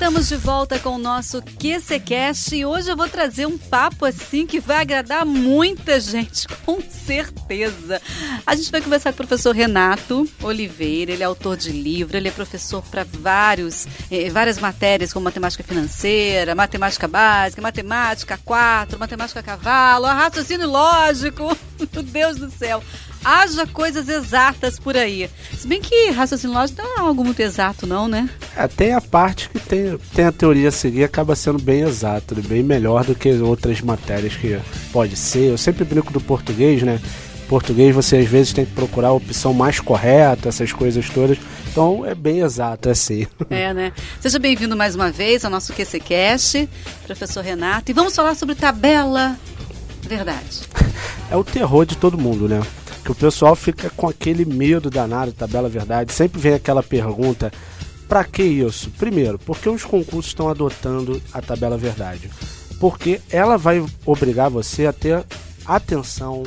Estamos de volta com o nosso QCCast e hoje eu vou trazer um papo assim que vai agradar muita gente, com certeza. A gente vai conversar com o professor Renato Oliveira, ele é autor de livro, ele é professor para vários, eh, várias matérias como matemática financeira, matemática básica, matemática 4, matemática cavalo, raciocínio lógico, meu Deus do céu haja coisas exatas por aí. Se bem que raciocínio lógico não é algo muito exato, não, né? É, tem a parte que tem, tem a teoria a seguir, acaba sendo bem exato, bem melhor do que outras matérias que pode ser. Eu sempre brinco do português, né? Português você às vezes tem que procurar a opção mais correta, essas coisas todas. Então é bem exato, é assim. É, né? Seja bem-vindo mais uma vez ao nosso QCCast, professor Renato. E vamos falar sobre tabela verdade. É o terror de todo mundo, né? que o pessoal fica com aquele medo danado, tabela verdade. Sempre vem aquela pergunta: para que isso? Primeiro, porque os concursos estão adotando a tabela verdade? Porque ela vai obrigar você a ter atenção,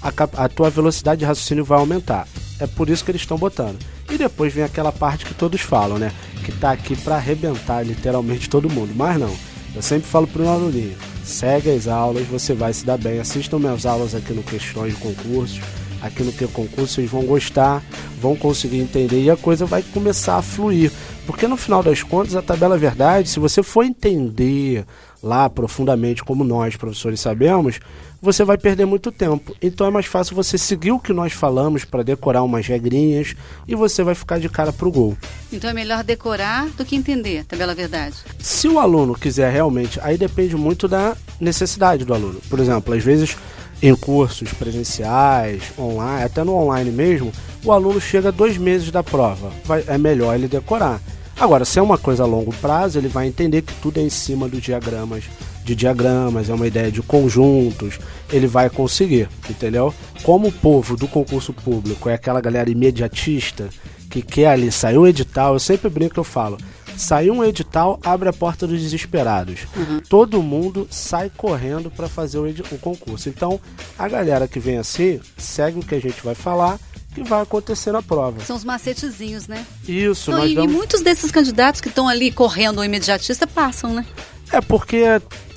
a, a tua velocidade de raciocínio vai aumentar. É por isso que eles estão botando. E depois vem aquela parte que todos falam, né? Que tá aqui para arrebentar literalmente todo mundo. Mas não. Eu sempre falo pro meu aluninho: segue as aulas, você vai se dar bem. Assistam minhas aulas aqui no Questões de Concursos aqui no que concurso, vocês vão gostar, vão conseguir entender e a coisa vai começar a fluir. Porque no final das contas, a tabela verdade, se você for entender lá profundamente, como nós, professores, sabemos, você vai perder muito tempo. Então é mais fácil você seguir o que nós falamos para decorar umas regrinhas e você vai ficar de cara pro gol. Então é melhor decorar do que entender a tabela verdade. Se o aluno quiser realmente, aí depende muito da necessidade do aluno. Por exemplo, às vezes em cursos presenciais, online, até no online mesmo, o aluno chega dois meses da prova. Vai, é melhor ele decorar. Agora, se é uma coisa a longo prazo, ele vai entender que tudo é em cima dos diagramas, de diagramas, é uma ideia de conjuntos, ele vai conseguir, entendeu? Como o povo do concurso público é aquela galera imediatista que quer ali sair o edital, eu sempre brinco eu falo, Saiu um edital, abre a porta dos desesperados. Uhum. Todo mundo sai correndo para fazer o, o concurso. Então, a galera que vem assim, segue o que a gente vai falar que vai acontecer na prova. São os macetezinhos, né? Isso. Não, e, vamos... e, muitos desses candidatos que estão ali correndo o imediatista passam, né? É porque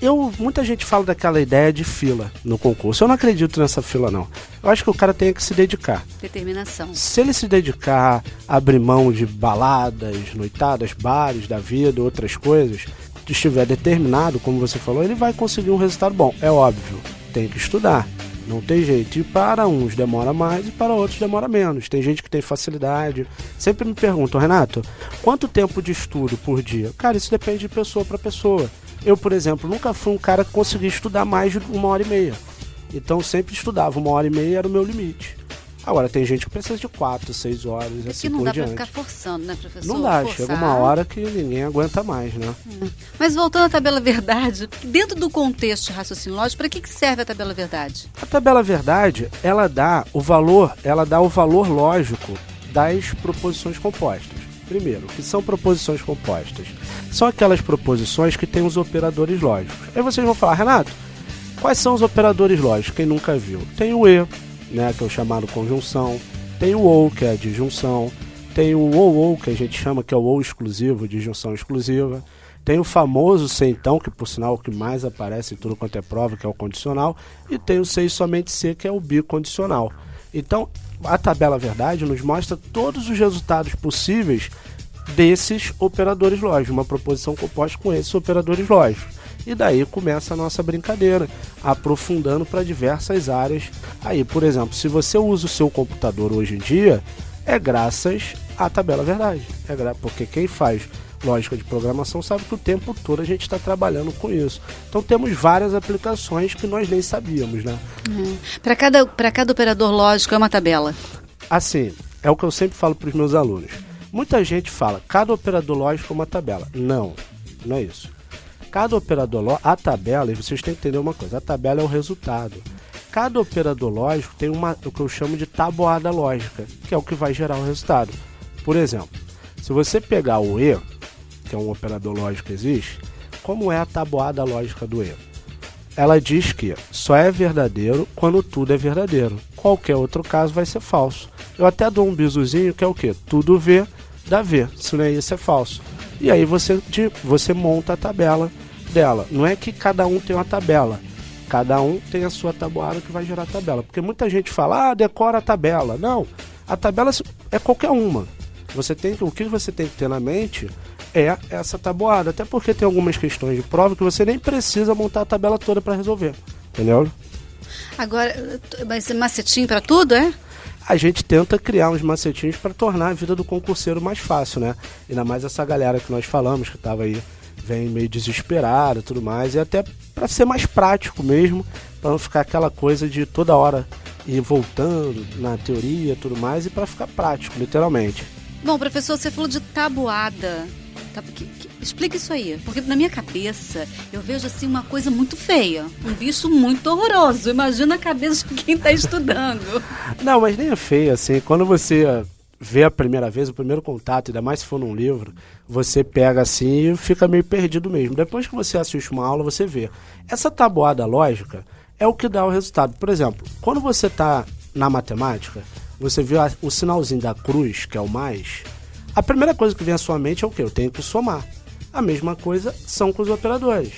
eu muita gente fala daquela ideia de fila no concurso. Eu não acredito nessa fila não. Eu acho que o cara tem que se dedicar. Determinação. Se ele se dedicar, abrir mão de baladas, noitadas, bares da vida, outras coisas, estiver determinado, como você falou, ele vai conseguir um resultado bom. É óbvio, tem que estudar. Não tem jeito. E para uns demora mais e para outros demora menos. Tem gente que tem facilidade. Sempre me perguntam, Renato, quanto tempo de estudo por dia? Cara, isso depende de pessoa para pessoa. Eu, por exemplo, nunca fui um cara que conseguia estudar mais de uma hora e meia. Então sempre estudava, uma hora e meia era o meu limite. Agora, tem gente que precisa de quatro, seis horas, é assim não dá diante. pra ficar forçando, né, professor? Não dá, Forçar. chega uma hora que ninguém aguenta mais, né? É. Mas voltando à tabela verdade, dentro do contexto de raciocínio lógico, para que, que serve a tabela verdade? A tabela verdade, ela dá o valor, ela dá o valor lógico das proposições compostas. Primeiro, que são proposições compostas? São aquelas proposições que têm os operadores lógicos. Aí vocês vão falar, Renato, quais são os operadores lógicos? Quem nunca viu? Tem o E, né, que é o chamado conjunção, tem o OU, que é a disjunção, tem o OU, que a gente chama que é o OU exclusivo, disjunção exclusiva, tem o famoso C então, que por sinal é o que mais aparece em tudo quanto é prova, que é o condicional, e tem o C somente C, que é o bicondicional. Então, a tabela verdade nos mostra todos os resultados possíveis desses operadores lógicos, uma proposição composta com esses operadores lógicos. E daí começa a nossa brincadeira, aprofundando para diversas áreas. Aí, por exemplo, se você usa o seu computador hoje em dia, é graças à tabela verdade. É gra... Porque quem faz lógica de programação sabe que o tempo todo a gente está trabalhando com isso. Então temos várias aplicações que nós nem sabíamos, né? Uhum. Para cada, cada operador lógico é uma tabela? Assim, é o que eu sempre falo para os meus alunos. Muita gente fala, cada operador lógico é uma tabela. Não, não é isso cada operador a tabela, e vocês têm que entender uma coisa, a tabela é o resultado. Cada operador lógico tem uma, o que eu chamo de tabuada lógica, que é o que vai gerar o resultado. Por exemplo, se você pegar o E, que é um operador lógico existe, como é a tabuada lógica do E? ela diz que só é verdadeiro quando tudo é verdadeiro. Qualquer outro caso vai ser falso. Eu até dou um bisuzinho que é o que? Tudo vê, dá V. Se não é isso, é falso. E aí você, você monta a tabela dela. Não é que cada um tem uma tabela. Cada um tem a sua tabuada que vai gerar a tabela. Porque muita gente fala, ah, decora a tabela. Não, a tabela é qualquer uma. Você tem o que você tem que ter na mente é essa tabuada. Até porque tem algumas questões de prova que você nem precisa montar a tabela toda para resolver. Entendeu? Agora, vai ser macetinho para tudo, é? A gente tenta criar uns macetinhos para tornar a vida do concurseiro mais fácil, né? Ainda mais essa galera que nós falamos, que estava aí, vem meio desesperada e tudo mais. E até para ser mais prático mesmo, para não ficar aquela coisa de toda hora ir voltando na teoria e tudo mais, e para ficar prático, literalmente. Bom, professor, você falou de tabuada. Tá, que, que, explica isso aí, porque na minha cabeça eu vejo assim uma coisa muito feia, um bicho muito horroroso. Imagina a cabeça de quem está estudando. Não, mas nem é feio assim. Quando você vê a primeira vez, o primeiro contato, ainda mais se for num livro, você pega assim e fica meio perdido mesmo. Depois que você assiste uma aula, você vê. Essa tabuada lógica é o que dá o resultado. Por exemplo, quando você está na matemática, você vê o sinalzinho da cruz, que é o mais, a primeira coisa que vem à sua mente é o que? Eu tenho que somar. A mesma coisa são com os operadores.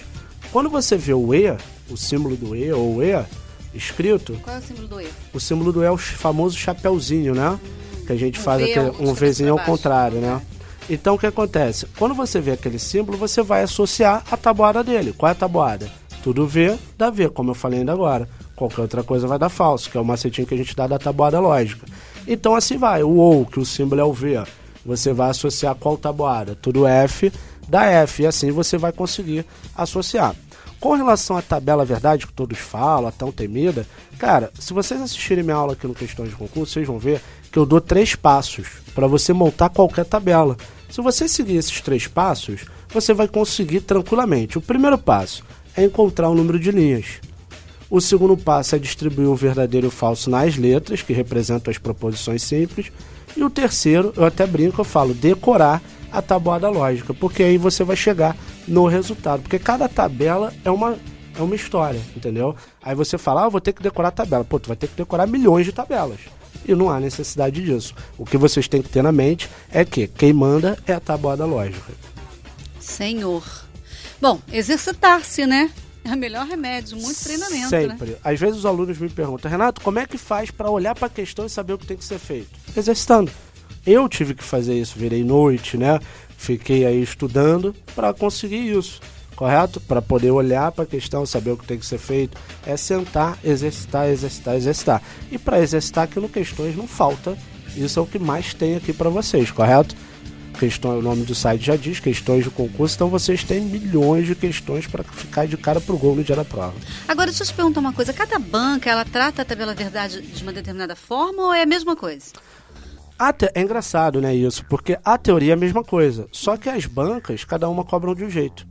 Quando você vê o E, o símbolo do E ou o E escrito. Qual é o símbolo do E? O símbolo do E é o famoso chapéuzinho, né? Hum, que a gente um faz v aquele, um Vzinho ao contrário, né? Então o que acontece? Quando você vê aquele símbolo, você vai associar a tabuada dele. Qual é a tabuada? Tudo V dá V, como eu falei ainda agora. Qualquer outra coisa vai dar falso, que é o macetinho que a gente dá da tabuada lógica. Então assim vai. O OU, que o símbolo é o V você vai associar qual tabuada? Tudo F da F, e assim você vai conseguir associar. Com relação à tabela verdade, que todos falam, tão temida, cara, se vocês assistirem minha aula aqui no Questões de Concurso, vocês vão ver que eu dou três passos para você montar qualquer tabela. Se você seguir esses três passos, você vai conseguir tranquilamente. O primeiro passo é encontrar o número de linhas. O segundo passo é distribuir o verdadeiro e o falso nas letras, que representam as proposições simples. E o terceiro, eu até brinco, eu falo decorar a tabuada lógica, porque aí você vai chegar no resultado, porque cada tabela é uma é uma história, entendeu? Aí você fala, ah, vou ter que decorar a tabela. Pô, tu vai ter que decorar milhões de tabelas. E não há necessidade disso. O que vocês têm que ter na mente é que quem manda é a tabuada lógica. Senhor. Bom, exercitar-se, né? É o melhor remédio, muito treinamento. Né? Sempre. Né? Às vezes os alunos me perguntam, Renato, como é que faz para olhar para a questão e saber o que tem que ser feito? Exercitando. Eu tive que fazer isso, virei noite, né? Fiquei aí estudando para conseguir isso, correto? Para poder olhar para a questão, saber o que tem que ser feito, é sentar, exercitar, exercitar, exercitar. E para exercitar aqui no questões não falta. Isso é o que mais tem aqui para vocês, correto? questão, o nome do site já diz, questões de concurso, então vocês têm milhões de questões para ficar de cara pro gol no dia da prova. Agora, deixa eu te perguntar uma coisa, cada banca, ela trata a tabela verdade de uma determinada forma ou é a mesma coisa? Até, é engraçado, né, isso, porque a teoria é a mesma coisa, só que as bancas, cada uma cobram de um jeito.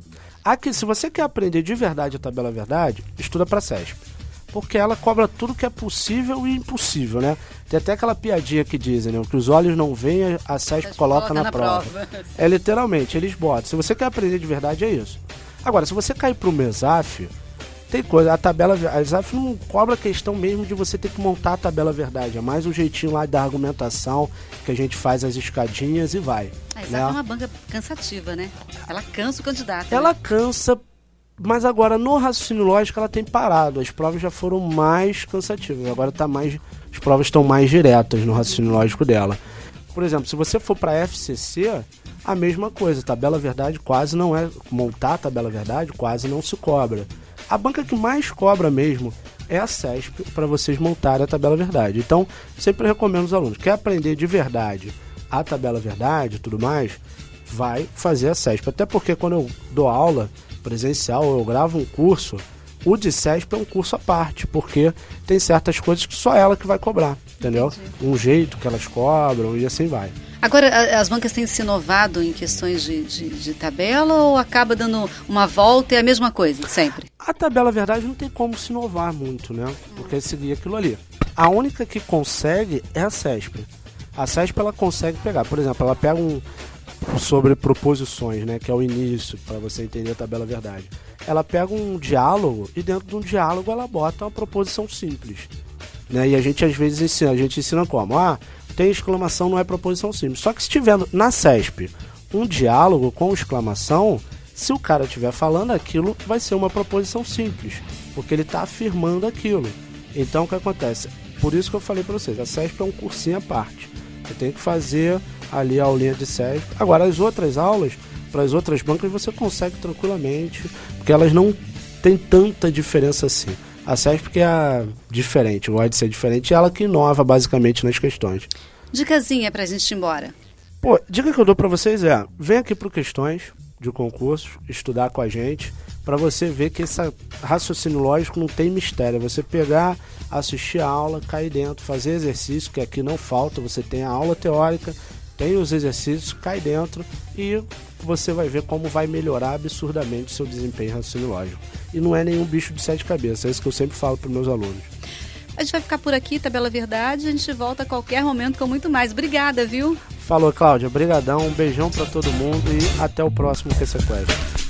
Aqui, se você quer aprender de verdade a tabela verdade, estuda para CESP porque ela cobra tudo que é possível e impossível, né? Tem até aquela piadinha que dizem, né? Que os olhos não veem, a SESP coloca, coloca na, na prova. prova. É literalmente, eles botam. Se você quer aprender de verdade, é isso. Agora, se você cair pro Mesaf, tem coisa, a tabela, a Mesaf não cobra a questão mesmo de você ter que montar a tabela verdade, é mais um jeitinho lá da argumentação que a gente faz as escadinhas e vai. A Exaf né? é uma banca cansativa, né? Ela cansa o candidato. Ela né? cansa mas agora no raciocínio lógico ela tem parado. As provas já foram mais cansativas. Agora tá mais, as provas estão mais diretas no raciocínio lógico dela. Por exemplo, se você for para FCC, a mesma coisa. Tabela verdade quase não é montar a tabela verdade quase não se cobra. A banca que mais cobra mesmo é a CESP para vocês montarem a tabela verdade. Então, sempre recomendo aos alunos, quer aprender de verdade a tabela verdade e tudo mais, vai fazer a CESP. Até porque quando eu dou aula, presencial, eu gravo um curso, o de CESP é um curso à parte, porque tem certas coisas que só ela que vai cobrar, entendeu? Entendi. Um jeito que elas cobram e assim vai. Agora, as bancas têm se inovado em questões de, de, de, tabela ou acaba dando uma volta e é a mesma coisa, sempre? A tabela, verdade, não tem como se inovar muito, né? Porque seguir aquilo ali. A única que consegue é a CESP. A CESP, ela consegue pegar, por exemplo, ela pega um, sobre proposições, né, que é o início, para você entender a tabela verdade. Ela pega um diálogo e dentro de um diálogo ela bota uma proposição simples. Né? E a gente às vezes ensina, a gente ensina como? Ah, tem exclamação, não é proposição simples. Só que se tiver na CESP um diálogo com exclamação, se o cara estiver falando aquilo, vai ser uma proposição simples, porque ele está afirmando aquilo. Então o que acontece? Por isso que eu falei para vocês, a CESP é um cursinho à parte. Você tem que fazer ali a aulinha de CESP. Agora, as outras aulas, para as outras bancas, você consegue tranquilamente, porque elas não têm tanta diferença assim. A CESP que é diferente, gosta de ser diferente, e ela que inova basicamente nas questões. Dicasinha para a gente ir embora. Pô, dica que eu dou para vocês é: vem aqui para Questões de concurso, estudar com a gente, para você ver que esse raciocínio lógico não tem mistério. É você pegar, assistir a aula, cair dentro, fazer exercício, que aqui não falta, você tem a aula teórica, tem os exercícios, cai dentro e você vai ver como vai melhorar absurdamente o seu desempenho raciocínio lógico. E não é nenhum bicho de sete cabeças, é isso que eu sempre falo para meus alunos. A gente vai ficar por aqui, Tabela Verdade. A gente volta a qualquer momento com muito mais. Obrigada, viu? Falou, Cláudia. Obrigadão. Um beijão para todo mundo e até o próximo Que Sequestra.